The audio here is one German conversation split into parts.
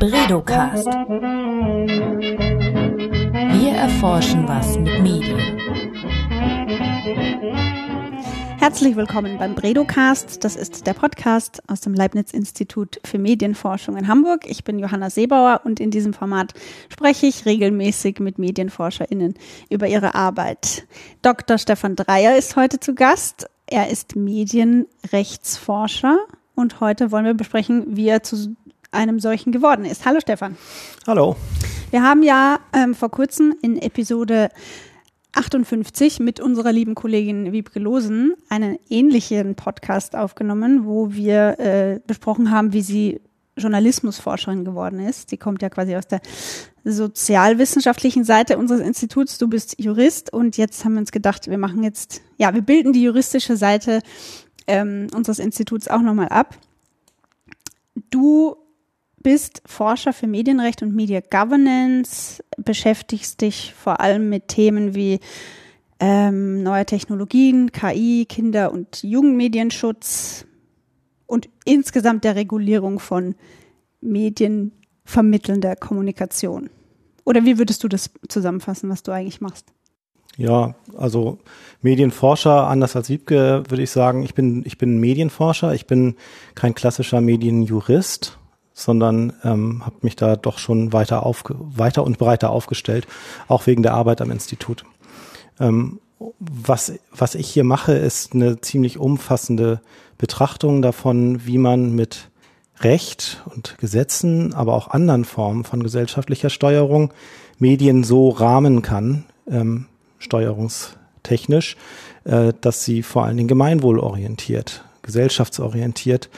Bredocast. Wir erforschen was mit Medien. Herzlich willkommen beim Bredocast. Das ist der Podcast aus dem Leibniz-Institut für Medienforschung in Hamburg. Ich bin Johanna Seebauer und in diesem Format spreche ich regelmäßig mit MedienforscherInnen über ihre Arbeit. Dr. Stefan Dreier ist heute zu Gast. Er ist Medienrechtsforscher und heute wollen wir besprechen, wie er zu einem solchen geworden ist. Hallo Stefan. Hallo. Wir haben ja ähm, vor kurzem in Episode 58 mit unserer lieben Kollegin Wiebke Losen einen ähnlichen Podcast aufgenommen, wo wir äh, besprochen haben, wie sie Journalismusforscherin geworden ist. Sie kommt ja quasi aus der sozialwissenschaftlichen Seite unseres Instituts. Du bist Jurist und jetzt haben wir uns gedacht, wir machen jetzt, ja, wir bilden die juristische Seite ähm, unseres Instituts auch nochmal ab. Du bist Forscher für Medienrecht und Media Governance, beschäftigst dich vor allem mit Themen wie ähm, neue Technologien, KI, Kinder- und Jugendmedienschutz und insgesamt der Regulierung von medienvermittelnder Kommunikation. Oder wie würdest du das zusammenfassen, was du eigentlich machst? Ja, also Medienforscher, anders als Wiebke, würde ich sagen, ich bin, ich bin Medienforscher, ich bin kein klassischer Medienjurist sondern ähm, habe mich da doch schon weiter, aufge weiter und breiter aufgestellt, auch wegen der Arbeit am Institut. Ähm, was, was ich hier mache, ist eine ziemlich umfassende Betrachtung davon, wie man mit Recht und Gesetzen, aber auch anderen Formen von gesellschaftlicher Steuerung Medien so rahmen kann, ähm, steuerungstechnisch, äh, dass sie vor allen Dingen gemeinwohlorientiert, gesellschaftsorientiert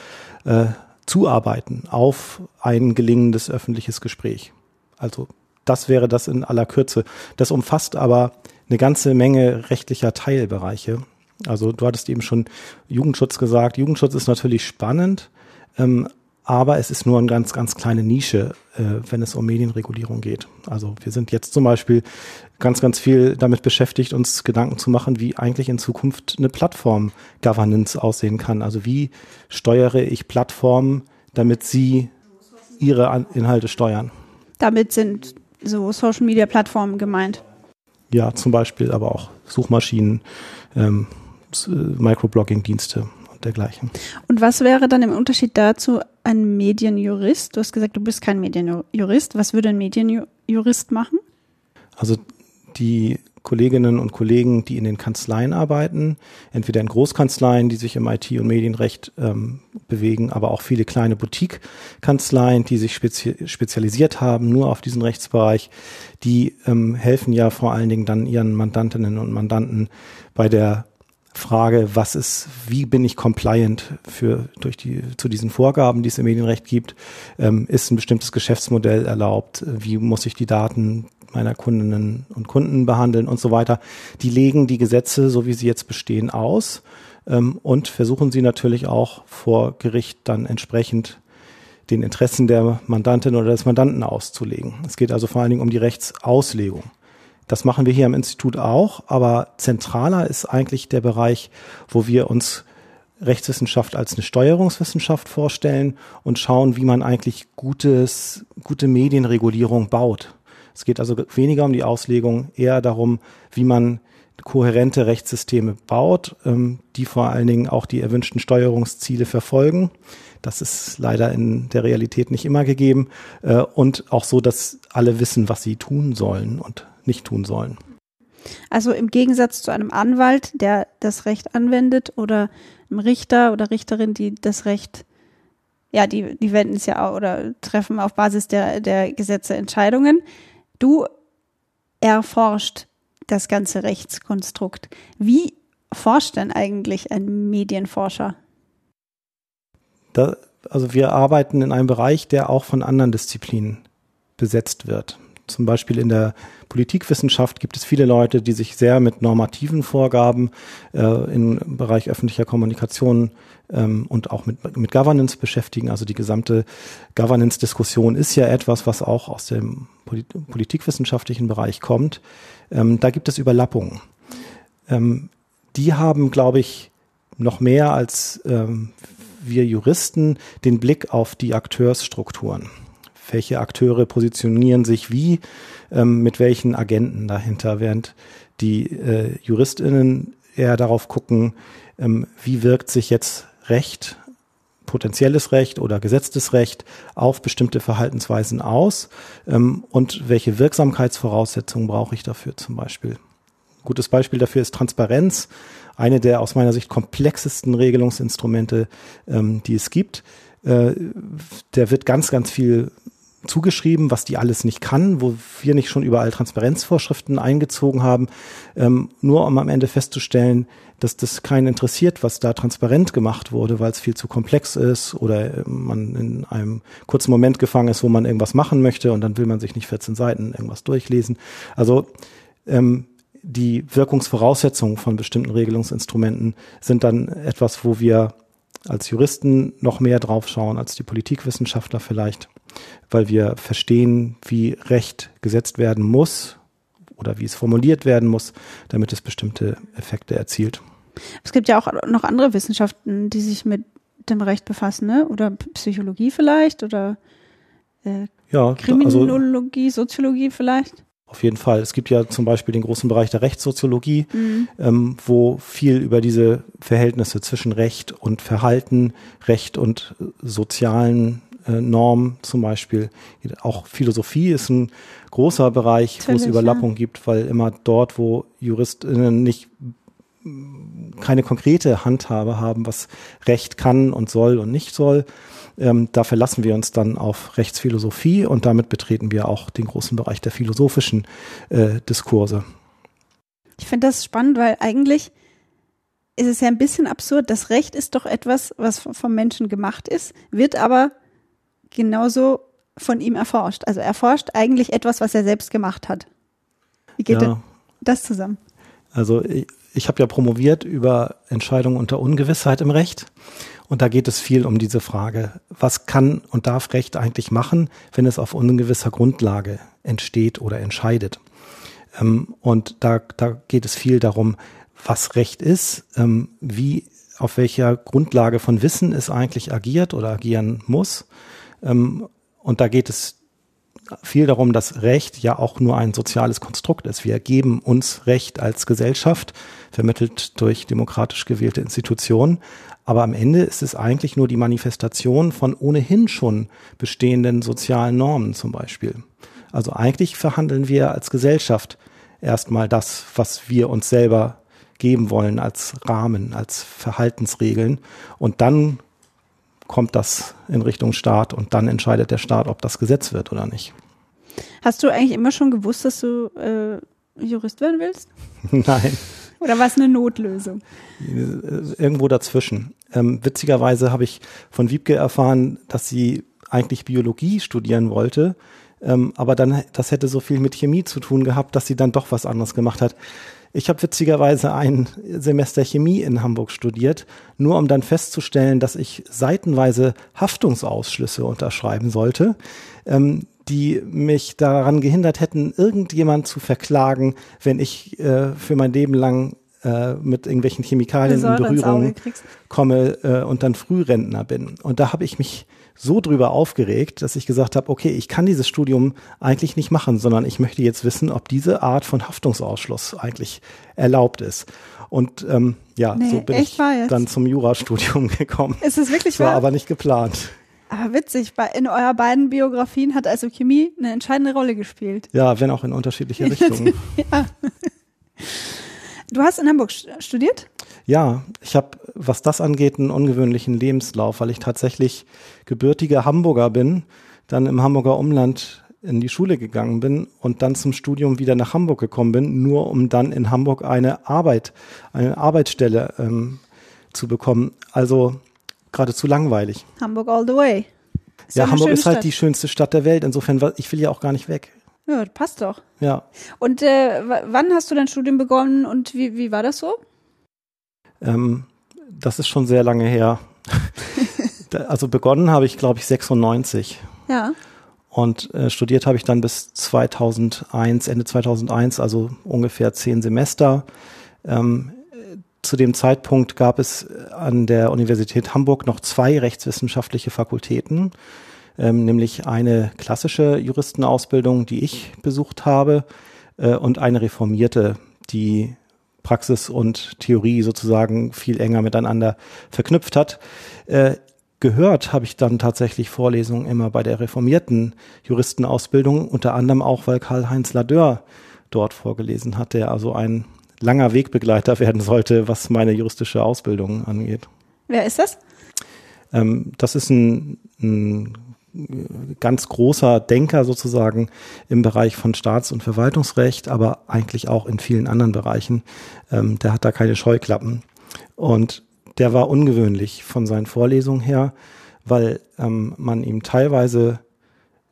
äh, zuarbeiten auf ein gelingendes öffentliches Gespräch. Also das wäre das in aller Kürze. Das umfasst aber eine ganze Menge rechtlicher Teilbereiche. Also du hattest eben schon Jugendschutz gesagt. Jugendschutz ist natürlich spannend, ähm, aber es ist nur eine ganz, ganz kleine Nische, äh, wenn es um Medienregulierung geht. Also wir sind jetzt zum Beispiel ganz, ganz viel damit beschäftigt, uns Gedanken zu machen, wie eigentlich in Zukunft eine Plattform-Governance aussehen kann. Also wie steuere ich Plattformen, damit sie ihre Inhalte steuern. Damit sind so Social-Media-Plattformen gemeint. Ja, zum Beispiel aber auch Suchmaschinen, ähm, Microblogging-Dienste dergleichen. Und was wäre dann im Unterschied dazu ein Medienjurist? Du hast gesagt, du bist kein Medienjurist. Was würde ein Medienjurist machen? Also die Kolleginnen und Kollegen, die in den Kanzleien arbeiten, entweder in Großkanzleien, die sich im IT- und Medienrecht ähm, bewegen, aber auch viele kleine Boutique-Kanzleien, die sich spezi spezialisiert haben, nur auf diesen Rechtsbereich, die ähm, helfen ja vor allen Dingen dann ihren Mandantinnen und Mandanten bei der Frage, was ist, wie bin ich compliant für durch die zu diesen Vorgaben, die es im Medienrecht gibt, ähm, ist ein bestimmtes Geschäftsmodell erlaubt, wie muss ich die Daten meiner Kundinnen und Kunden behandeln und so weiter. Die legen die Gesetze, so wie sie jetzt bestehen, aus ähm, und versuchen sie natürlich auch vor Gericht dann entsprechend den Interessen der Mandantin oder des Mandanten auszulegen. Es geht also vor allen Dingen um die Rechtsauslegung. Das machen wir hier am Institut auch, aber zentraler ist eigentlich der Bereich, wo wir uns Rechtswissenschaft als eine Steuerungswissenschaft vorstellen und schauen, wie man eigentlich gutes, gute Medienregulierung baut. Es geht also weniger um die Auslegung, eher darum, wie man kohärente Rechtssysteme baut, ähm, die vor allen Dingen auch die erwünschten Steuerungsziele verfolgen. Das ist leider in der Realität nicht immer gegeben äh, und auch so, dass alle wissen, was sie tun sollen und nicht tun sollen. Also im Gegensatz zu einem Anwalt, der das Recht anwendet oder einem Richter oder Richterin, die das Recht, ja, die, die wenden es ja auch oder treffen auf Basis der, der Gesetze Entscheidungen. Du erforscht das ganze Rechtskonstrukt. Wie forscht denn eigentlich ein Medienforscher? Da, also wir arbeiten in einem Bereich, der auch von anderen Disziplinen besetzt wird. Zum Beispiel in der Politikwissenschaft gibt es viele Leute, die sich sehr mit normativen Vorgaben äh, im Bereich öffentlicher Kommunikation ähm, und auch mit, mit Governance beschäftigen. Also die gesamte Governance-Diskussion ist ja etwas, was auch aus dem Polit politikwissenschaftlichen Bereich kommt. Ähm, da gibt es Überlappungen. Ähm, die haben, glaube ich, noch mehr als ähm, wir Juristen den Blick auf die Akteursstrukturen welche Akteure positionieren sich wie, ähm, mit welchen Agenten dahinter, während die äh, JuristInnen eher darauf gucken, ähm, wie wirkt sich jetzt Recht potenzielles Recht oder gesetztes Recht auf bestimmte Verhaltensweisen aus ähm, und welche Wirksamkeitsvoraussetzungen brauche ich dafür zum Beispiel. Gutes Beispiel dafür ist Transparenz, eine der aus meiner Sicht komplexesten Regelungsinstrumente, ähm, die es gibt. Äh, der wird ganz, ganz viel zugeschrieben, was die alles nicht kann, wo wir nicht schon überall Transparenzvorschriften eingezogen haben, ähm, nur um am Ende festzustellen, dass das keinen interessiert, was da transparent gemacht wurde, weil es viel zu komplex ist oder äh, man in einem kurzen Moment gefangen ist, wo man irgendwas machen möchte und dann will man sich nicht 14 Seiten irgendwas durchlesen. Also ähm, die Wirkungsvoraussetzungen von bestimmten Regelungsinstrumenten sind dann etwas, wo wir als Juristen noch mehr drauf schauen als die Politikwissenschaftler vielleicht, weil wir verstehen, wie Recht gesetzt werden muss oder wie es formuliert werden muss, damit es bestimmte Effekte erzielt. Es gibt ja auch noch andere Wissenschaften, die sich mit dem Recht befassen, ne? oder Psychologie vielleicht oder äh, ja, Kriminologie, also, Soziologie vielleicht. Auf jeden Fall. Es gibt ja zum Beispiel den großen Bereich der Rechtssoziologie, mhm. ähm, wo viel über diese Verhältnisse zwischen Recht und Verhalten, Recht und sozialen äh, Normen zum Beispiel. Auch Philosophie ist ein großer Bereich, Natürlich, wo es Überlappung ja. gibt, weil immer dort, wo JuristInnen nicht keine konkrete Handhabe haben, was Recht kann und soll und nicht soll. Ähm, da verlassen wir uns dann auf Rechtsphilosophie und damit betreten wir auch den großen Bereich der philosophischen äh, Diskurse. Ich finde das spannend, weil eigentlich ist es ja ein bisschen absurd. Das Recht ist doch etwas, was vom Menschen gemacht ist, wird aber genauso von ihm erforscht. Also er forscht eigentlich etwas, was er selbst gemacht hat. Wie geht ja. denn das zusammen? Also ich, ich habe ja promoviert über Entscheidungen unter Ungewissheit im Recht. Und da geht es viel um diese Frage, was kann und darf Recht eigentlich machen, wenn es auf ungewisser Grundlage entsteht oder entscheidet. Ähm, und da, da geht es viel darum, was Recht ist, ähm, wie, auf welcher Grundlage von Wissen es eigentlich agiert oder agieren muss. Ähm, und da geht es viel darum, dass Recht ja auch nur ein soziales Konstrukt ist. Wir geben uns Recht als Gesellschaft, vermittelt durch demokratisch gewählte Institutionen. Aber am Ende ist es eigentlich nur die Manifestation von ohnehin schon bestehenden sozialen Normen zum Beispiel. Also eigentlich verhandeln wir als Gesellschaft erstmal das, was wir uns selber geben wollen als Rahmen, als Verhaltensregeln. Und dann kommt das in Richtung Staat und dann entscheidet der Staat, ob das Gesetz wird oder nicht. Hast du eigentlich immer schon gewusst, dass du äh, Jurist werden willst? Nein. Oder war es eine Notlösung? Irgendwo dazwischen. Ähm, witzigerweise habe ich von Wiebke erfahren, dass sie eigentlich Biologie studieren wollte, ähm, aber dann das hätte so viel mit Chemie zu tun gehabt, dass sie dann doch was anderes gemacht hat. Ich habe witzigerweise ein Semester Chemie in Hamburg studiert, nur um dann festzustellen, dass ich seitenweise Haftungsausschlüsse unterschreiben sollte, ähm, die mich daran gehindert hätten, irgendjemand zu verklagen, wenn ich äh, für mein Leben lang äh, mit irgendwelchen Chemikalien in Berührung komme äh, und dann Frührentner bin. Und da habe ich mich so drüber aufgeregt, dass ich gesagt habe, okay, ich kann dieses Studium eigentlich nicht machen, sondern ich möchte jetzt wissen, ob diese Art von Haftungsausschluss eigentlich erlaubt ist. Und ähm, ja, nee, so bin ich dann zum Jurastudium gekommen. Ist es wirklich das war wahr? aber nicht geplant. Aber witzig, in eurer beiden Biografien hat also Chemie eine entscheidende Rolle gespielt. Ja, wenn auch in unterschiedliche Richtungen. ja. Du hast in Hamburg studiert? Ja, ich habe, was das angeht, einen ungewöhnlichen Lebenslauf, weil ich tatsächlich gebürtiger Hamburger bin, dann im Hamburger Umland in die Schule gegangen bin und dann zum Studium wieder nach Hamburg gekommen bin, nur um dann in Hamburg eine Arbeit, eine Arbeitsstelle ähm, zu bekommen. Also geradezu langweilig. Hamburg all the way. Ist ja, Hamburg ist halt Stadt. die schönste Stadt der Welt. Insofern, ich will ja auch gar nicht weg. Ja, passt doch. Ja. Und äh, wann hast du dein Studium begonnen und wie, wie war das so? Ähm, das ist schon sehr lange her. also begonnen habe ich, glaube ich, 96. Ja. Und äh, studiert habe ich dann bis 2001, Ende 2001, also ungefähr zehn Semester. Ähm, zu dem Zeitpunkt gab es an der Universität Hamburg noch zwei rechtswissenschaftliche Fakultäten. ähm, nämlich eine klassische Juristenausbildung, die ich besucht habe, äh, und eine reformierte, die Praxis und Theorie sozusagen viel enger miteinander verknüpft hat. Äh, gehört habe ich dann tatsächlich Vorlesungen immer bei der reformierten Juristenausbildung, unter anderem auch, weil Karl-Heinz Ladeur dort vorgelesen hat, der also ein langer Wegbegleiter werden sollte, was meine juristische Ausbildung angeht. Wer ist das? Ähm, das ist ein, ein ganz großer Denker sozusagen im Bereich von Staats- und Verwaltungsrecht, aber eigentlich auch in vielen anderen Bereichen. Ähm, der hat da keine Scheuklappen. Und der war ungewöhnlich von seinen Vorlesungen her, weil ähm, man ihm teilweise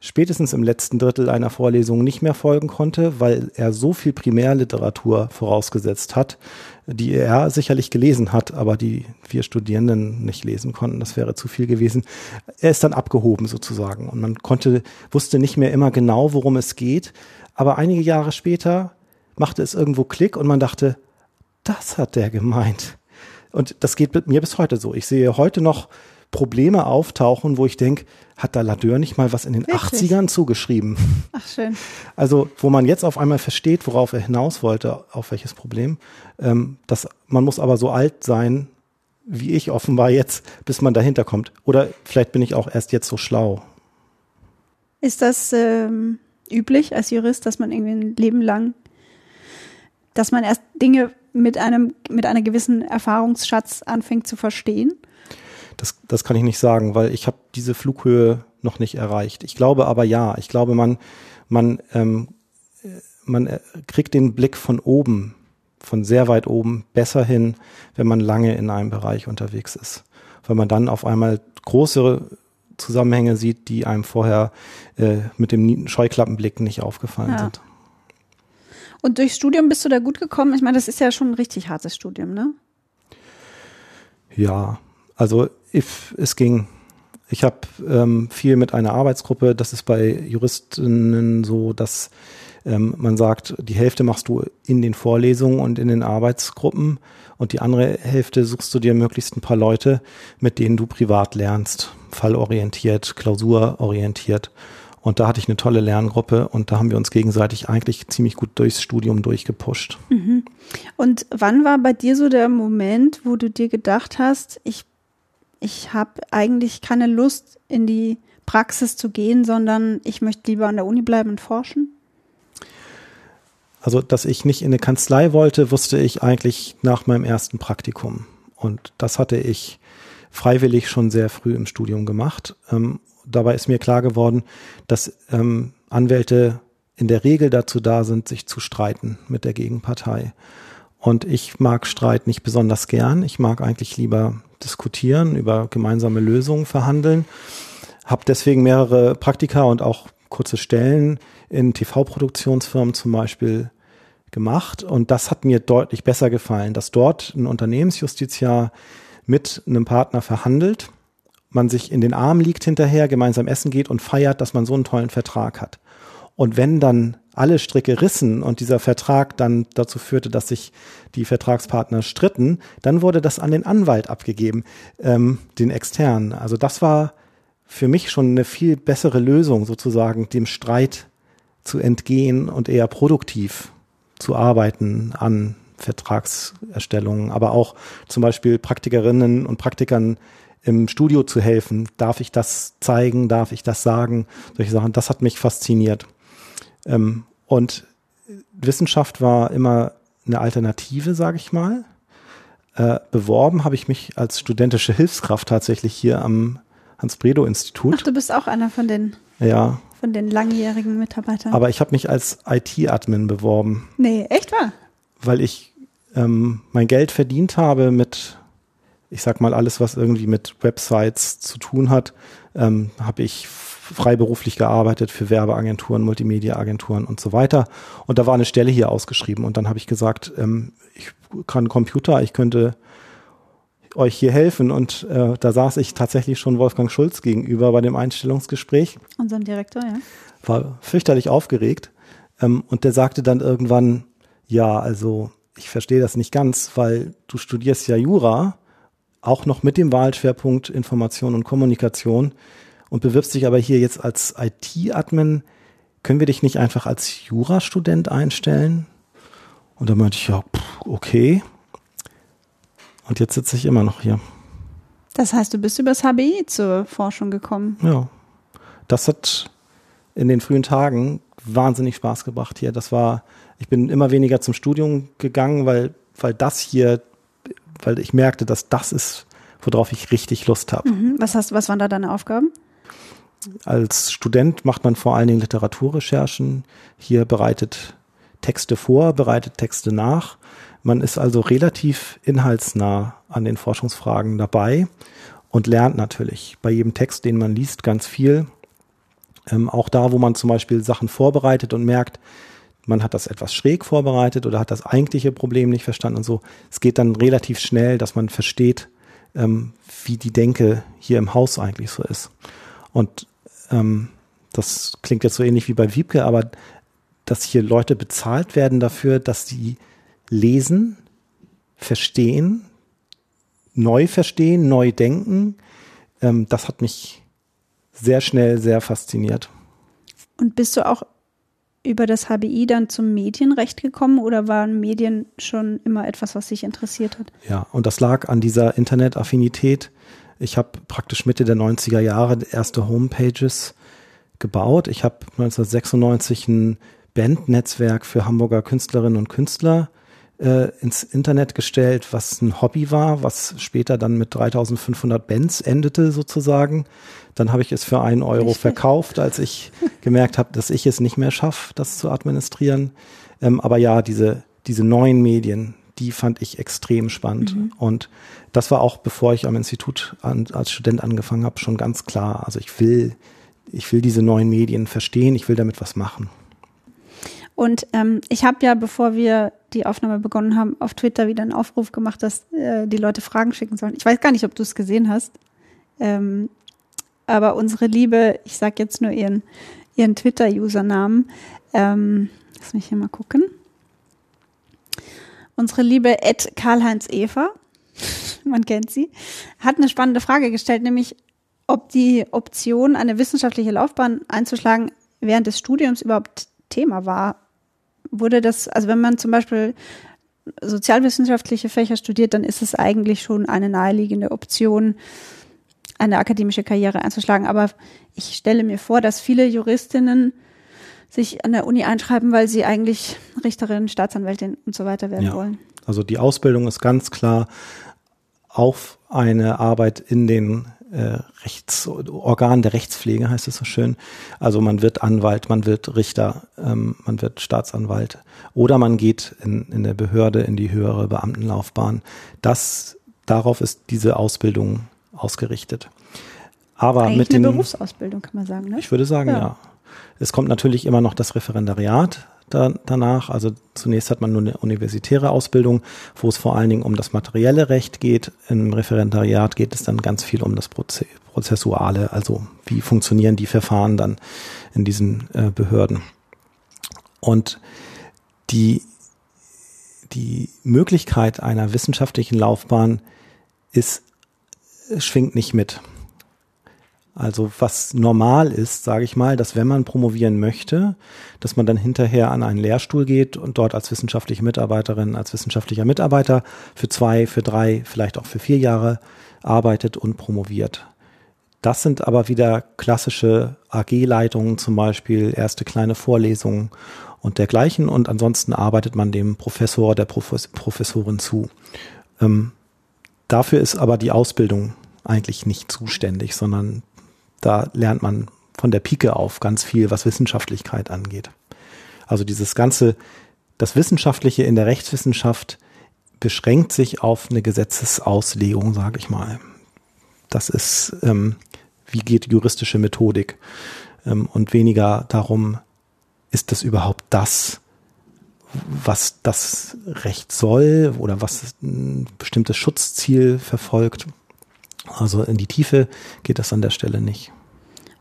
spätestens im letzten Drittel einer Vorlesung nicht mehr folgen konnte, weil er so viel Primärliteratur vorausgesetzt hat, die er sicherlich gelesen hat, aber die wir Studierenden nicht lesen konnten. Das wäre zu viel gewesen. Er ist dann abgehoben sozusagen und man konnte, wusste nicht mehr immer genau, worum es geht. Aber einige Jahre später machte es irgendwo Klick und man dachte, das hat der gemeint. Und das geht mir bis heute so. Ich sehe heute noch Probleme auftauchen, wo ich denke, hat da Ladeur nicht mal was in den Wirklich? 80ern zugeschrieben? Ach schön. Also wo man jetzt auf einmal versteht, worauf er hinaus wollte, auf welches Problem. Ähm, das, man muss aber so alt sein, wie ich offenbar jetzt, bis man dahinter kommt. Oder vielleicht bin ich auch erst jetzt so schlau. Ist das ähm, üblich als Jurist, dass man irgendwie ein Leben lang, dass man erst Dinge mit einem, mit einer gewissen Erfahrungsschatz anfängt zu verstehen? Das, das kann ich nicht sagen, weil ich habe diese Flughöhe noch nicht erreicht. Ich glaube aber ja. Ich glaube, man, man, ähm, man äh, kriegt den Blick von oben, von sehr weit oben, besser hin, wenn man lange in einem Bereich unterwegs ist. Weil man dann auf einmal größere Zusammenhänge sieht, die einem vorher äh, mit dem Scheuklappenblick nicht aufgefallen ja. sind. Und durchs Studium bist du da gut gekommen? Ich meine, das ist ja schon ein richtig hartes Studium, ne? Ja, also if, es ging. Ich habe ähm, viel mit einer Arbeitsgruppe, das ist bei Juristinnen so, dass ähm, man sagt, die Hälfte machst du in den Vorlesungen und in den Arbeitsgruppen und die andere Hälfte suchst du dir möglichst ein paar Leute, mit denen du privat lernst, fallorientiert, klausurorientiert. Und da hatte ich eine tolle Lerngruppe und da haben wir uns gegenseitig eigentlich ziemlich gut durchs Studium durchgepusht. Mhm. Und wann war bei dir so der Moment, wo du dir gedacht hast, ich, ich habe eigentlich keine Lust in die Praxis zu gehen, sondern ich möchte lieber an der Uni bleiben und forschen? Also, dass ich nicht in eine Kanzlei wollte, wusste ich eigentlich nach meinem ersten Praktikum. Und das hatte ich freiwillig schon sehr früh im Studium gemacht. Ähm, dabei ist mir klar geworden, dass ähm, Anwälte in der Regel dazu da sind, sich zu streiten mit der Gegenpartei. Und ich mag Streit nicht besonders gern. Ich mag eigentlich lieber diskutieren, über gemeinsame Lösungen verhandeln. Habe deswegen mehrere Praktika und auch kurze Stellen in TV-Produktionsfirmen zum Beispiel gemacht. Und das hat mir deutlich besser gefallen, dass dort ein Unternehmensjustiziar mit einem Partner verhandelt man sich in den Arm liegt hinterher, gemeinsam essen geht und feiert, dass man so einen tollen Vertrag hat. Und wenn dann alle Stricke rissen und dieser Vertrag dann dazu führte, dass sich die Vertragspartner stritten, dann wurde das an den Anwalt abgegeben, ähm, den externen. Also das war für mich schon eine viel bessere Lösung, sozusagen dem Streit zu entgehen und eher produktiv zu arbeiten an Vertragserstellungen, aber auch zum Beispiel Praktikerinnen und Praktikern im Studio zu helfen. Darf ich das zeigen? Darf ich das sagen? Solche Sachen. Das hat mich fasziniert. Ähm, und Wissenschaft war immer eine Alternative, sage ich mal. Äh, beworben habe ich mich als studentische Hilfskraft tatsächlich hier am Hans-Bredow-Institut. Ach, du bist auch einer von den, ja. von den langjährigen Mitarbeitern. Aber ich habe mich als IT-Admin beworben. Nee, echt wahr? Weil ich ähm, mein Geld verdient habe mit ich sag mal, alles, was irgendwie mit Websites zu tun hat, ähm, habe ich freiberuflich gearbeitet für Werbeagenturen, Multimedia-Agenturen und so weiter. Und da war eine Stelle hier ausgeschrieben. Und dann habe ich gesagt, ähm, ich kann Computer, ich könnte euch hier helfen. Und äh, da saß ich tatsächlich schon Wolfgang Schulz gegenüber bei dem Einstellungsgespräch. Unserem Direktor, ja. War fürchterlich aufgeregt. Ähm, und der sagte dann irgendwann, ja, also ich verstehe das nicht ganz, weil du studierst ja Jura auch noch mit dem Wahlschwerpunkt Information und Kommunikation. Und bewirbst dich aber hier jetzt als IT-Admin. Können wir dich nicht einfach als Jurastudent einstellen? Und da meinte ich, ja, pff, okay. Und jetzt sitze ich immer noch hier. Das heißt, du bist übers HBI zur Forschung gekommen. Ja. Das hat in den frühen Tagen wahnsinnig Spaß gebracht hier. Das war, ich bin immer weniger zum Studium gegangen, weil, weil das hier, weil ich merkte, dass das ist, worauf ich richtig Lust habe. Mhm. Was hast, was waren da deine Aufgaben? Als Student macht man vor allen Dingen Literaturrecherchen. Hier bereitet Texte vor, bereitet Texte nach. Man ist also relativ inhaltsnah an den Forschungsfragen dabei und lernt natürlich bei jedem Text, den man liest, ganz viel. Ähm, auch da, wo man zum Beispiel Sachen vorbereitet und merkt, man hat das etwas schräg vorbereitet oder hat das eigentliche Problem nicht verstanden und so. Es geht dann relativ schnell, dass man versteht, ähm, wie die Denke hier im Haus eigentlich so ist. Und ähm, das klingt jetzt so ähnlich wie bei Wiebke, aber dass hier Leute bezahlt werden dafür, dass sie lesen, verstehen, neu verstehen, neu denken, ähm, das hat mich sehr schnell sehr fasziniert. Und bist du auch über das HBI dann zum Medienrecht gekommen oder waren Medien schon immer etwas, was dich interessiert hat? Ja, und das lag an dieser Internetaffinität. Ich habe praktisch Mitte der 90er Jahre erste Homepages gebaut. Ich habe 1996 ein Bandnetzwerk für Hamburger Künstlerinnen und Künstler äh, ins Internet gestellt, was ein Hobby war, was später dann mit 3500 Bands endete sozusagen. Dann habe ich es für einen Euro verkauft, als ich gemerkt habe, dass ich es nicht mehr schaffe, das zu administrieren. Ähm, aber ja, diese, diese neuen Medien, die fand ich extrem spannend. Mhm. Und das war auch, bevor ich am Institut an, als Student angefangen habe, schon ganz klar. Also ich will, ich will diese neuen Medien verstehen, ich will damit was machen. Und ähm, ich habe ja, bevor wir die Aufnahme begonnen haben, auf Twitter wieder einen Aufruf gemacht, dass äh, die Leute Fragen schicken sollen. Ich weiß gar nicht, ob du es gesehen hast. Ähm, aber unsere Liebe, ich sage jetzt nur ihren, ihren Twitter-Usernamen, ähm, lass mich hier mal gucken. Unsere liebe Ed Karl-Heinz Eva, man kennt sie, hat eine spannende Frage gestellt, nämlich ob die Option, eine wissenschaftliche Laufbahn einzuschlagen, während des Studiums überhaupt Thema war wurde das, also wenn man zum Beispiel sozialwissenschaftliche Fächer studiert, dann ist es eigentlich schon eine naheliegende Option, eine akademische Karriere einzuschlagen. Aber ich stelle mir vor, dass viele Juristinnen sich an der Uni einschreiben, weil sie eigentlich Richterin, Staatsanwältin und so weiter werden ja. wollen. Also die Ausbildung ist ganz klar auf eine Arbeit in den äh, Rechtsorgan der Rechtspflege, heißt es so schön. Also man wird Anwalt, man wird Richter, ähm, man wird Staatsanwalt oder man geht in, in der Behörde in die höhere Beamtenlaufbahn. Das, darauf ist diese Ausbildung ausgerichtet. Aber Eigentlich mit den, Berufsausbildung kann man sagen, ne? Ich würde sagen, ja. ja. Es kommt natürlich immer noch das Referendariat da, danach. Also zunächst hat man nur eine universitäre Ausbildung, wo es vor allen Dingen um das materielle Recht geht. Im Referendariat geht es dann ganz viel um das Prozessuale, also wie funktionieren die Verfahren dann in diesen äh, Behörden. Und die, die Möglichkeit einer wissenschaftlichen Laufbahn ist, schwingt nicht mit. Also was normal ist, sage ich mal, dass wenn man promovieren möchte, dass man dann hinterher an einen Lehrstuhl geht und dort als wissenschaftliche Mitarbeiterin, als wissenschaftlicher Mitarbeiter für zwei, für drei, vielleicht auch für vier Jahre arbeitet und promoviert. Das sind aber wieder klassische AG-Leitungen, zum Beispiel erste kleine Vorlesungen und dergleichen. Und ansonsten arbeitet man dem Professor, der Professorin zu. Ähm, dafür ist aber die Ausbildung eigentlich nicht zuständig, sondern da lernt man von der Pike auf ganz viel, was Wissenschaftlichkeit angeht. Also dieses ganze, das Wissenschaftliche in der Rechtswissenschaft beschränkt sich auf eine Gesetzesauslegung, sage ich mal. Das ist, ähm, wie geht juristische Methodik ähm, und weniger darum, ist das überhaupt das, was das Recht soll oder was ein bestimmtes Schutzziel verfolgt. Also in die Tiefe geht das an der Stelle nicht.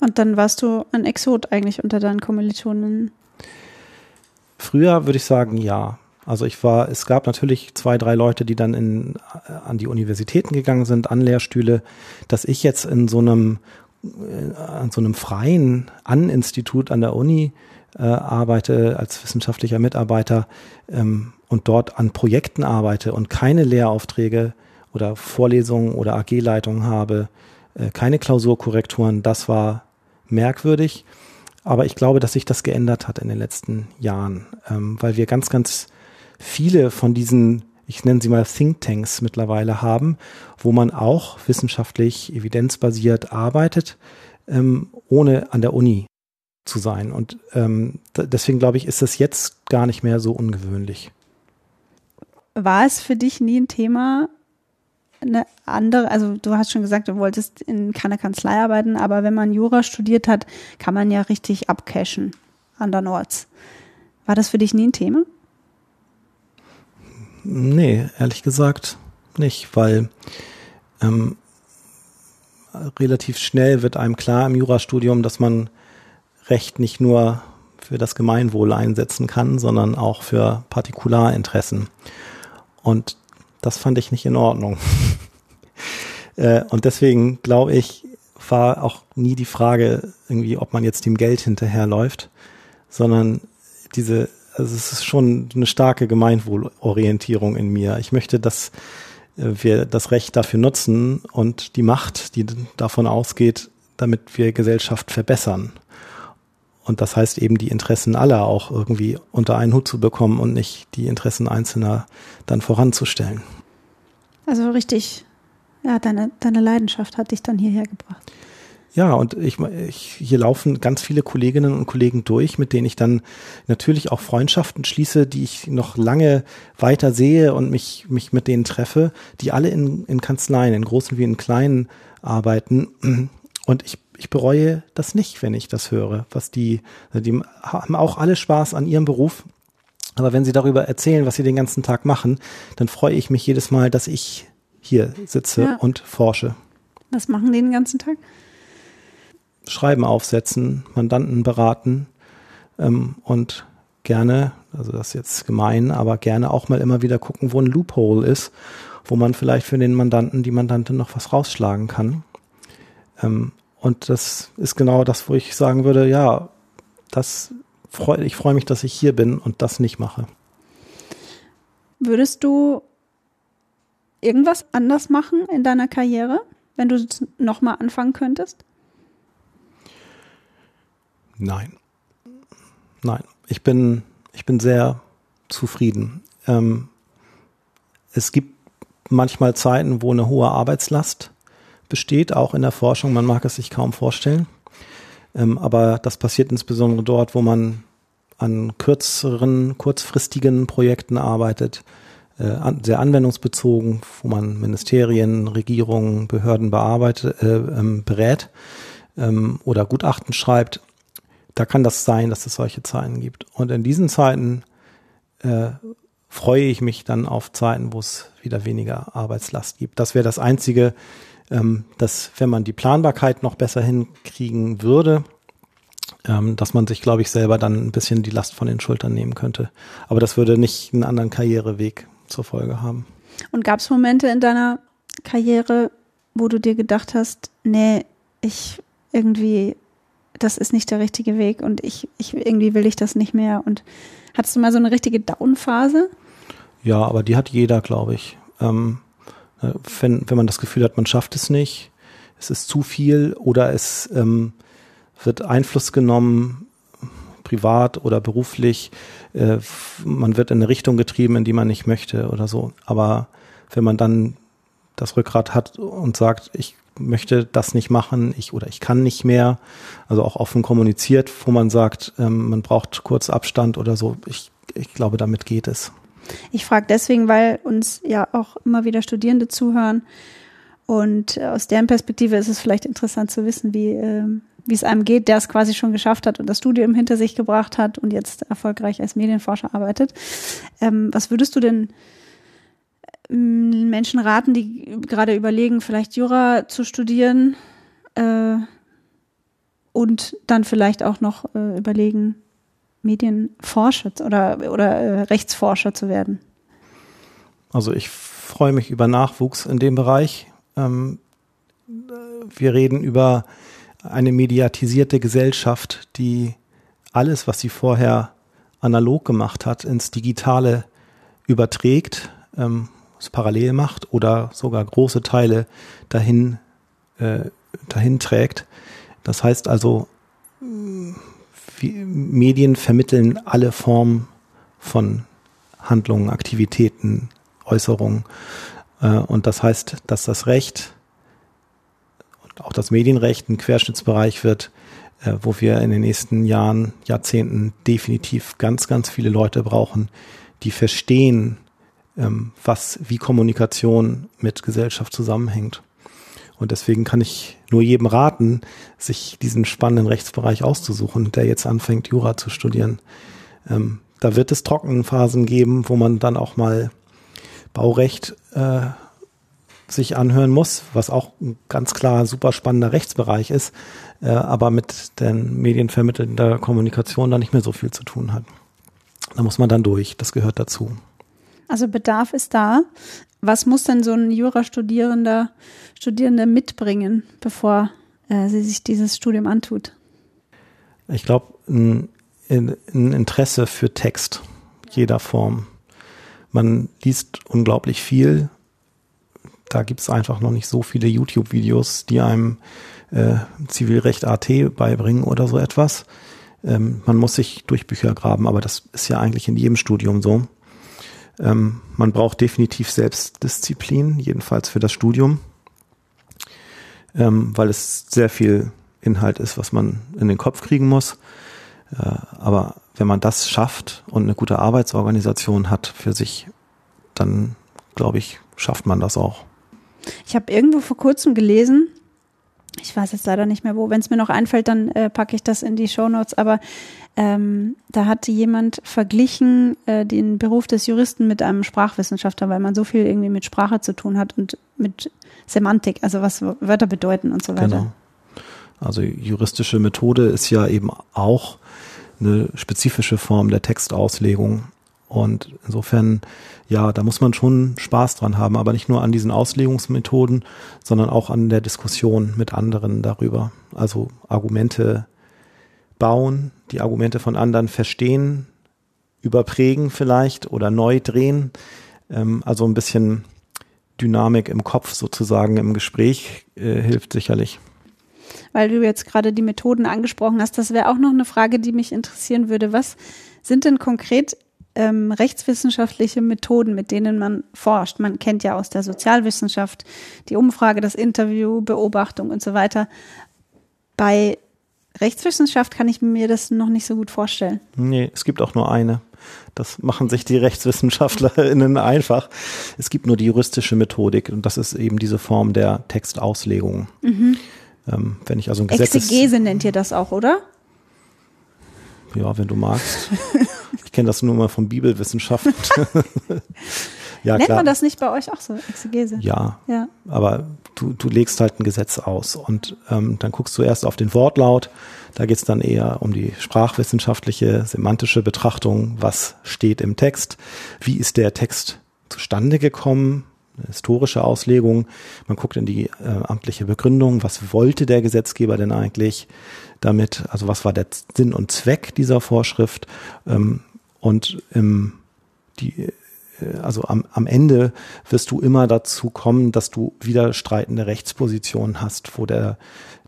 Und dann warst du ein Exot eigentlich unter deinen Kommilitonen? Früher würde ich sagen, ja. Also ich war, es gab natürlich zwei, drei Leute, die dann in, an die Universitäten gegangen sind, an Lehrstühle. Dass ich jetzt in so einem äh, an so einem freien An-Institut an der Uni äh, arbeite als wissenschaftlicher Mitarbeiter ähm, und dort an Projekten arbeite und keine Lehraufträge oder Vorlesungen oder AG-Leitungen habe, äh, keine Klausurkorrekturen, das war merkwürdig. Aber ich glaube, dass sich das geändert hat in den letzten Jahren, ähm, weil wir ganz, ganz viele von diesen, ich nenne sie mal Thinktanks mittlerweile haben, wo man auch wissenschaftlich evidenzbasiert arbeitet, ähm, ohne an der Uni zu sein. Und ähm, deswegen glaube ich, ist das jetzt gar nicht mehr so ungewöhnlich. War es für dich nie ein Thema, eine andere, also du hast schon gesagt, du wolltest in keiner Kanzlei arbeiten, aber wenn man Jura studiert hat, kann man ja richtig abcashen andernorts. War das für dich nie ein Thema? Nee, ehrlich gesagt nicht, weil ähm, relativ schnell wird einem klar im Jurastudium, dass man Recht nicht nur für das Gemeinwohl einsetzen kann, sondern auch für Partikularinteressen. Und das fand ich nicht in Ordnung. äh, und deswegen glaube ich, war auch nie die Frage irgendwie, ob man jetzt dem Geld hinterherläuft, sondern diese, also es ist schon eine starke Gemeinwohlorientierung in mir. Ich möchte, dass äh, wir das Recht dafür nutzen und die Macht, die davon ausgeht, damit wir Gesellschaft verbessern. Und das heißt eben, die Interessen aller auch irgendwie unter einen Hut zu bekommen und nicht die Interessen Einzelner dann voranzustellen. Also richtig, ja, deine, deine Leidenschaft hat dich dann hierher gebracht. Ja, und ich, ich, hier laufen ganz viele Kolleginnen und Kollegen durch, mit denen ich dann natürlich auch Freundschaften schließe, die ich noch lange weiter sehe und mich, mich mit denen treffe, die alle in, in Kanzleien, in großen wie in kleinen arbeiten. Und ich ich bereue das nicht, wenn ich das höre, was die, die haben auch alle Spaß an ihrem Beruf. Aber wenn sie darüber erzählen, was sie den ganzen Tag machen, dann freue ich mich jedes Mal, dass ich hier sitze ja. und forsche. Was machen die den ganzen Tag? Schreiben aufsetzen, Mandanten beraten ähm, und gerne, also das ist jetzt gemein, aber gerne auch mal immer wieder gucken, wo ein Loophole ist, wo man vielleicht für den Mandanten, die Mandantin noch was rausschlagen kann. Ähm, und das ist genau das, wo ich sagen würde, ja, das freu, ich freue mich, dass ich hier bin und das nicht mache. Würdest du irgendwas anders machen in deiner Karriere, wenn du nochmal anfangen könntest? Nein. Nein. Ich bin, ich bin sehr zufrieden. Ähm, es gibt manchmal Zeiten, wo eine hohe Arbeitslast besteht, auch in der Forschung. Man mag es sich kaum vorstellen. Ähm, aber das passiert insbesondere dort, wo man an kürzeren, kurzfristigen Projekten arbeitet, äh, an, sehr anwendungsbezogen, wo man Ministerien, Regierungen, Behörden bearbeitet, äh, ähm, berät ähm, oder Gutachten schreibt. Da kann das sein, dass es solche Zeiten gibt. Und in diesen Zeiten äh, freue ich mich dann auf Zeiten, wo es wieder weniger Arbeitslast gibt. Das wäre das einzige ähm, dass wenn man die Planbarkeit noch besser hinkriegen würde, ähm, dass man sich, glaube ich, selber dann ein bisschen die Last von den Schultern nehmen könnte. Aber das würde nicht einen anderen Karriereweg zur Folge haben. Und gab es Momente in deiner Karriere, wo du dir gedacht hast, nee, ich irgendwie, das ist nicht der richtige Weg und ich, ich irgendwie will ich das nicht mehr. Und hattest du mal so eine richtige Down-Phase? Ja, aber die hat jeder, glaube ich. Ähm, äh, wenn, wenn man das Gefühl hat, man schafft es nicht, es ist zu viel oder es ähm, wird Einfluss genommen, privat oder beruflich, äh, man wird in eine Richtung getrieben, in die man nicht möchte oder so. Aber wenn man dann das Rückgrat hat und sagt, ich möchte das nicht machen, ich oder ich kann nicht mehr, also auch offen kommuniziert, wo man sagt, ähm, man braucht kurz Abstand oder so, ich, ich glaube, damit geht es. Ich frage deswegen, weil uns ja auch immer wieder Studierende zuhören. Und aus deren Perspektive ist es vielleicht interessant zu wissen, wie, äh, wie es einem geht, der es quasi schon geschafft hat und das Studium hinter sich gebracht hat und jetzt erfolgreich als Medienforscher arbeitet. Ähm, was würdest du denn ähm, Menschen raten, die gerade überlegen, vielleicht Jura zu studieren äh, und dann vielleicht auch noch äh, überlegen, Medienforscher oder, oder äh, Rechtsforscher zu werden? Also ich freue mich über Nachwuchs in dem Bereich. Ähm, wir reden über eine mediatisierte Gesellschaft, die alles, was sie vorher analog gemacht hat, ins Digitale überträgt, ähm, es parallel macht oder sogar große Teile dahin, äh, dahin trägt. Das heißt also, Medien vermitteln alle Formen von Handlungen, Aktivitäten, Äußerungen. Äh, und das heißt, dass das Recht und auch das Medienrecht ein Querschnittsbereich wird, äh, wo wir in den nächsten Jahren, Jahrzehnten definitiv ganz, ganz viele Leute brauchen, die verstehen, ähm, was, wie Kommunikation mit Gesellschaft zusammenhängt. Und deswegen kann ich nur jedem raten, sich diesen spannenden Rechtsbereich auszusuchen, der jetzt anfängt, Jura zu studieren. Ähm, da wird es Trockenphasen geben, wo man dann auch mal Baurecht äh, sich anhören muss, was auch ein ganz klar super spannender Rechtsbereich ist, äh, aber mit den medienvermittelnder Kommunikation da nicht mehr so viel zu tun hat. Da muss man dann durch, das gehört dazu. Also Bedarf ist da. Was muss denn so ein Jurastudierender, Studierende mitbringen, bevor äh, sie sich dieses Studium antut? Ich glaube, ein, ein Interesse für Text jeder Form. Man liest unglaublich viel. Da gibt es einfach noch nicht so viele YouTube-Videos, die einem äh, Zivilrecht AT beibringen oder so etwas. Ähm, man muss sich durch Bücher graben, aber das ist ja eigentlich in jedem Studium so. Ähm, man braucht definitiv Selbstdisziplin, jedenfalls für das Studium, ähm, weil es sehr viel Inhalt ist, was man in den Kopf kriegen muss. Äh, aber wenn man das schafft und eine gute Arbeitsorganisation hat für sich, dann glaube ich, schafft man das auch. Ich habe irgendwo vor kurzem gelesen, ich weiß jetzt leider nicht mehr wo, wenn es mir noch einfällt, dann äh, packe ich das in die Show Notes, aber ähm, da hatte jemand verglichen äh, den Beruf des Juristen mit einem Sprachwissenschaftler, weil man so viel irgendwie mit Sprache zu tun hat und mit Semantik, also was Wörter bedeuten und so weiter. Genau. Also juristische Methode ist ja eben auch eine spezifische Form der Textauslegung. Und insofern, ja, da muss man schon Spaß dran haben, aber nicht nur an diesen Auslegungsmethoden, sondern auch an der Diskussion mit anderen darüber. Also Argumente bauen, die Argumente von anderen verstehen, überprägen vielleicht oder neu drehen. Ähm, also ein bisschen Dynamik im Kopf sozusagen im Gespräch äh, hilft sicherlich. Weil du jetzt gerade die Methoden angesprochen hast, das wäre auch noch eine Frage, die mich interessieren würde. Was sind denn konkret ähm, rechtswissenschaftliche Methoden, mit denen man forscht? Man kennt ja aus der Sozialwissenschaft die Umfrage, das Interview, Beobachtung und so weiter. Bei Rechtswissenschaft kann ich mir das noch nicht so gut vorstellen. Nee, es gibt auch nur eine. Das machen sich die RechtswissenschaftlerInnen einfach. Es gibt nur die juristische Methodik und das ist eben diese Form der Textauslegung. Mhm. Ähm, wenn ich also ein Gesetz Exegese nennt ihr das auch, oder? Ja, wenn du magst. Ich kenne das nur mal von Bibelwissenschaft. ja, Nennt klar. man das nicht bei euch auch so, Exegese? Ja, ja. aber du, du legst halt ein Gesetz aus und ähm, dann guckst du erst auf den Wortlaut. Da geht es dann eher um die sprachwissenschaftliche, semantische Betrachtung. Was steht im Text? Wie ist der Text zustande gekommen? Historische Auslegung. Man guckt in die äh, amtliche Begründung. Was wollte der Gesetzgeber denn eigentlich damit? Also was war der Sinn und Zweck dieser Vorschrift? Ähm, und ähm, die äh, also am, am Ende wirst du immer dazu kommen, dass du widerstreitende Rechtspositionen hast, wo der,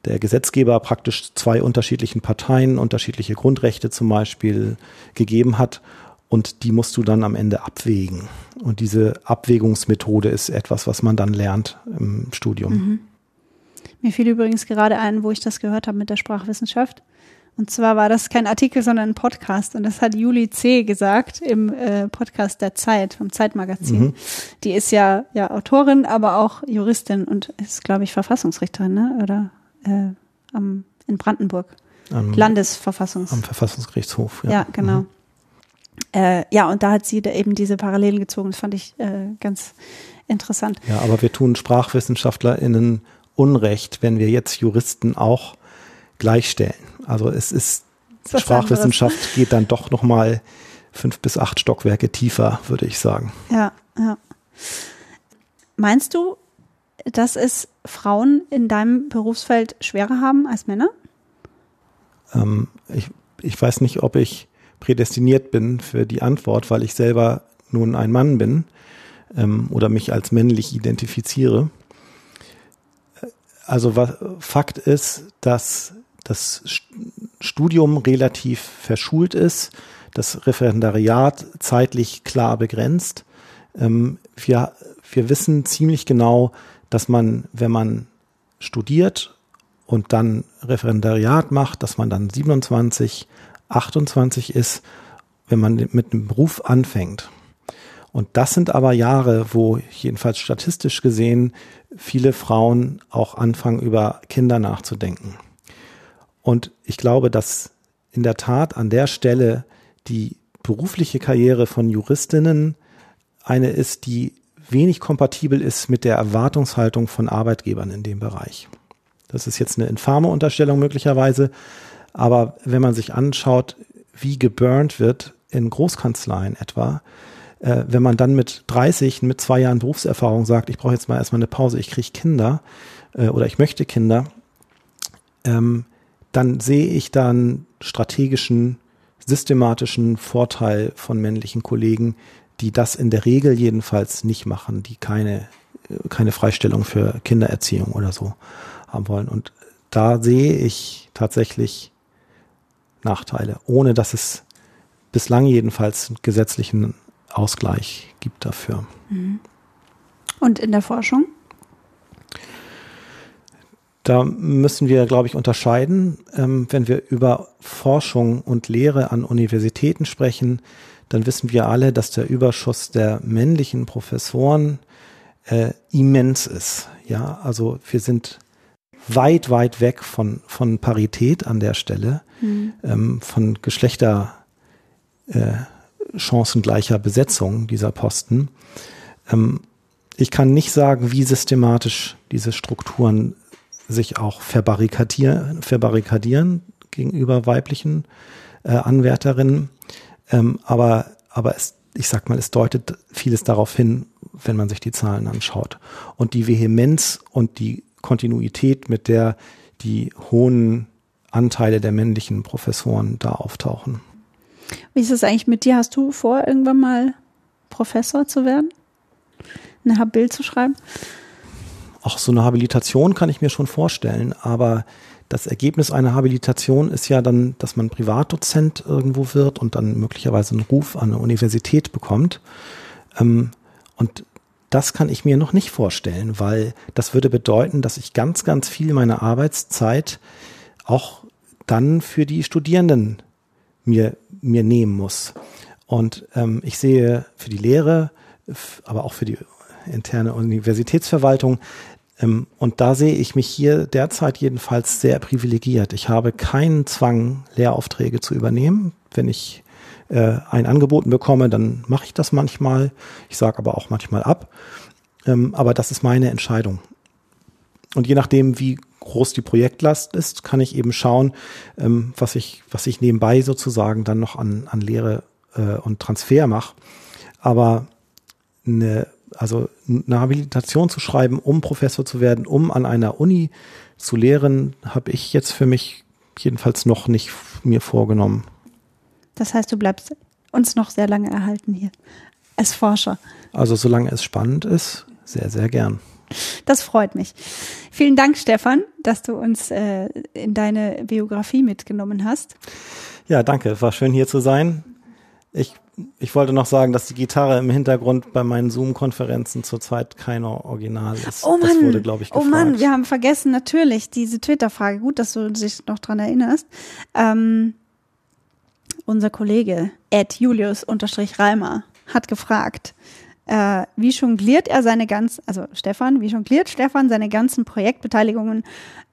der Gesetzgeber praktisch zwei unterschiedlichen Parteien unterschiedliche Grundrechte zum Beispiel gegeben hat und die musst du dann am Ende abwägen. Und diese Abwägungsmethode ist etwas, was man dann lernt im Studium. Mhm. Mir fiel übrigens gerade ein, wo ich das gehört habe mit der Sprachwissenschaft. Und zwar war das kein Artikel, sondern ein Podcast. Und das hat Juli C. gesagt im äh, Podcast der Zeit, vom Zeitmagazin. Mhm. Die ist ja, ja Autorin, aber auch Juristin und ist, glaube ich, Verfassungsrichterin, ne? Oder äh, am, in Brandenburg. Am, Landesverfassungs. Am Verfassungsgerichtshof, ja. Ja, genau. Mhm. Äh, ja, und da hat sie da eben diese Parallelen gezogen. Das fand ich äh, ganz interessant. Ja, aber wir tun SprachwissenschaftlerInnen Unrecht, wenn wir jetzt Juristen auch gleichstellen. Also es ist, Sprachwissenschaft anderes. geht dann doch nochmal fünf bis acht Stockwerke tiefer, würde ich sagen. Ja, ja. Meinst du, dass es Frauen in deinem Berufsfeld schwerer haben als Männer? Ähm, ich, ich weiß nicht, ob ich prädestiniert bin für die Antwort, weil ich selber nun ein Mann bin ähm, oder mich als männlich identifiziere. Also was, Fakt ist, dass das Studium relativ verschult ist, das Referendariat zeitlich klar begrenzt. Ähm, wir, wir wissen ziemlich genau, dass man, wenn man studiert und dann Referendariat macht, dass man dann 27, 28 ist, wenn man mit einem Beruf anfängt. Und das sind aber Jahre, wo jedenfalls statistisch gesehen viele Frauen auch anfangen, über Kinder nachzudenken. Und ich glaube, dass in der Tat an der Stelle die berufliche Karriere von Juristinnen eine ist, die wenig kompatibel ist mit der Erwartungshaltung von Arbeitgebern in dem Bereich. Das ist jetzt eine infame Unterstellung möglicherweise, aber wenn man sich anschaut, wie geburnt wird in Großkanzleien etwa, äh, wenn man dann mit 30, mit zwei Jahren Berufserfahrung sagt, ich brauche jetzt mal erstmal eine Pause, ich kriege Kinder äh, oder ich möchte Kinder, ähm, dann sehe ich dann strategischen, systematischen Vorteil von männlichen Kollegen, die das in der Regel jedenfalls nicht machen, die keine, keine Freistellung für Kindererziehung oder so haben wollen. Und da sehe ich tatsächlich Nachteile, ohne dass es bislang jedenfalls einen gesetzlichen Ausgleich gibt dafür. Mhm. Und in der Forschung? Da müssen wir, glaube ich, unterscheiden. Ähm, wenn wir über Forschung und Lehre an Universitäten sprechen, dann wissen wir alle, dass der Überschuss der männlichen Professoren äh, immens ist. Ja, also wir sind weit, weit weg von, von Parität an der Stelle, mhm. ähm, von Geschlechter, äh, Besetzung dieser Posten. Ähm, ich kann nicht sagen, wie systematisch diese Strukturen sich auch verbarrikadieren, verbarrikadieren gegenüber weiblichen äh, Anwärterinnen. Ähm, aber aber es, ich sag mal, es deutet vieles darauf hin, wenn man sich die Zahlen anschaut. Und die Vehemenz und die Kontinuität, mit der die hohen Anteile der männlichen Professoren da auftauchen. Wie ist es eigentlich mit dir? Hast du vor, irgendwann mal Professor zu werden? Eine Habil zu schreiben? Auch so eine Habilitation kann ich mir schon vorstellen, aber das Ergebnis einer Habilitation ist ja dann, dass man Privatdozent irgendwo wird und dann möglicherweise einen Ruf an eine Universität bekommt. Ähm, und das kann ich mir noch nicht vorstellen, weil das würde bedeuten, dass ich ganz, ganz viel meiner Arbeitszeit auch dann für die Studierenden mir, mir nehmen muss. Und ähm, ich sehe für die Lehre, aber auch für die interne Universitätsverwaltung und da sehe ich mich hier derzeit jedenfalls sehr privilegiert. Ich habe keinen Zwang, Lehraufträge zu übernehmen. Wenn ich äh, ein Angebot bekomme, dann mache ich das manchmal. Ich sage aber auch manchmal ab. Ähm, aber das ist meine Entscheidung. Und je nachdem, wie groß die Projektlast ist, kann ich eben schauen, ähm, was ich, was ich nebenbei sozusagen dann noch an, an Lehre äh, und Transfer mache. Aber eine also eine Habilitation zu schreiben, um Professor zu werden, um an einer Uni zu lehren, habe ich jetzt für mich jedenfalls noch nicht mir vorgenommen. Das heißt, du bleibst uns noch sehr lange erhalten hier als Forscher. Also solange es spannend ist, sehr, sehr gern. Das freut mich. Vielen Dank, Stefan, dass du uns äh, in deine Biografie mitgenommen hast. Ja, danke. War schön hier zu sein. Ich ich wollte noch sagen, dass die Gitarre im Hintergrund bei meinen Zoom-Konferenzen zurzeit kein Original ist. Oh Mann, das wurde, glaube ich, gefragt. oh Mann, wir haben vergessen natürlich diese Twitter-Frage. Gut, dass du dich noch dran erinnerst. Ähm, unser Kollege Ed Julius unterstrich Reimer hat gefragt, äh, wie jongliert er seine ganz, also Stefan, wie jongliert Stefan seine ganzen Projektbeteiligungen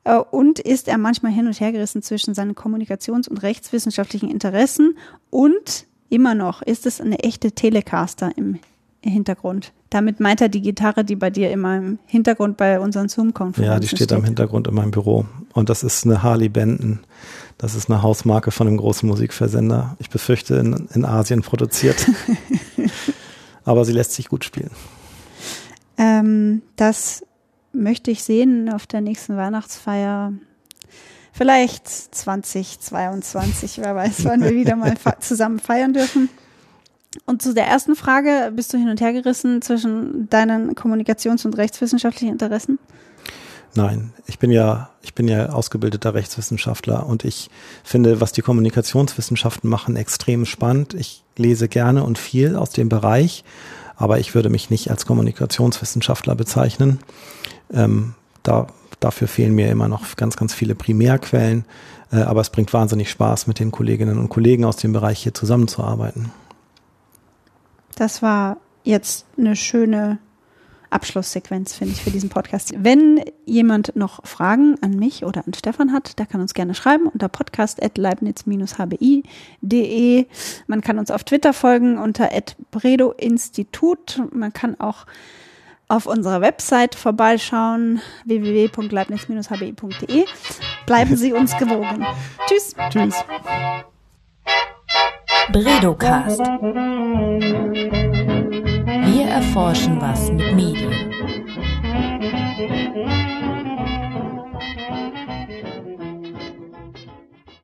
äh, und ist er manchmal hin und her gerissen zwischen seinen kommunikations- und rechtswissenschaftlichen Interessen und immer noch ist es eine echte Telecaster im Hintergrund. Damit meint er die Gitarre, die bei dir immer im Hintergrund bei unseren Zoom-Konferenzen Ja, die steht, steht am Hintergrund in meinem Büro. Und das ist eine Harley Benton. Das ist eine Hausmarke von einem großen Musikversender. Ich befürchte, in, in Asien produziert. Aber sie lässt sich gut spielen. Ähm, das möchte ich sehen auf der nächsten Weihnachtsfeier. Vielleicht 2022, wer weiß, wann wir wieder mal zusammen feiern dürfen. Und zu der ersten Frage, bist du hin und her gerissen zwischen deinen kommunikations- und rechtswissenschaftlichen Interessen? Nein, ich bin ja, ich bin ja ausgebildeter Rechtswissenschaftler und ich finde, was die Kommunikationswissenschaften machen, extrem spannend. Ich lese gerne und viel aus dem Bereich, aber ich würde mich nicht als Kommunikationswissenschaftler bezeichnen. Ähm, da, dafür fehlen mir immer noch ganz, ganz viele Primärquellen, äh, aber es bringt wahnsinnig Spaß, mit den Kolleginnen und Kollegen aus dem Bereich hier zusammenzuarbeiten. Das war jetzt eine schöne Abschlusssequenz, finde ich, für diesen Podcast. Wenn jemand noch Fragen an mich oder an Stefan hat, der kann uns gerne schreiben unter podcast.leibniz-hbi.de. Man kann uns auf Twitter folgen unter bredo-institut. Man kann auch auf unserer Website vorbeischauen, www.leibniz-hbi.de. Bleiben Sie uns gewogen. Tschüss. Tschüss. Bredocast. Wir erforschen was mit Medien.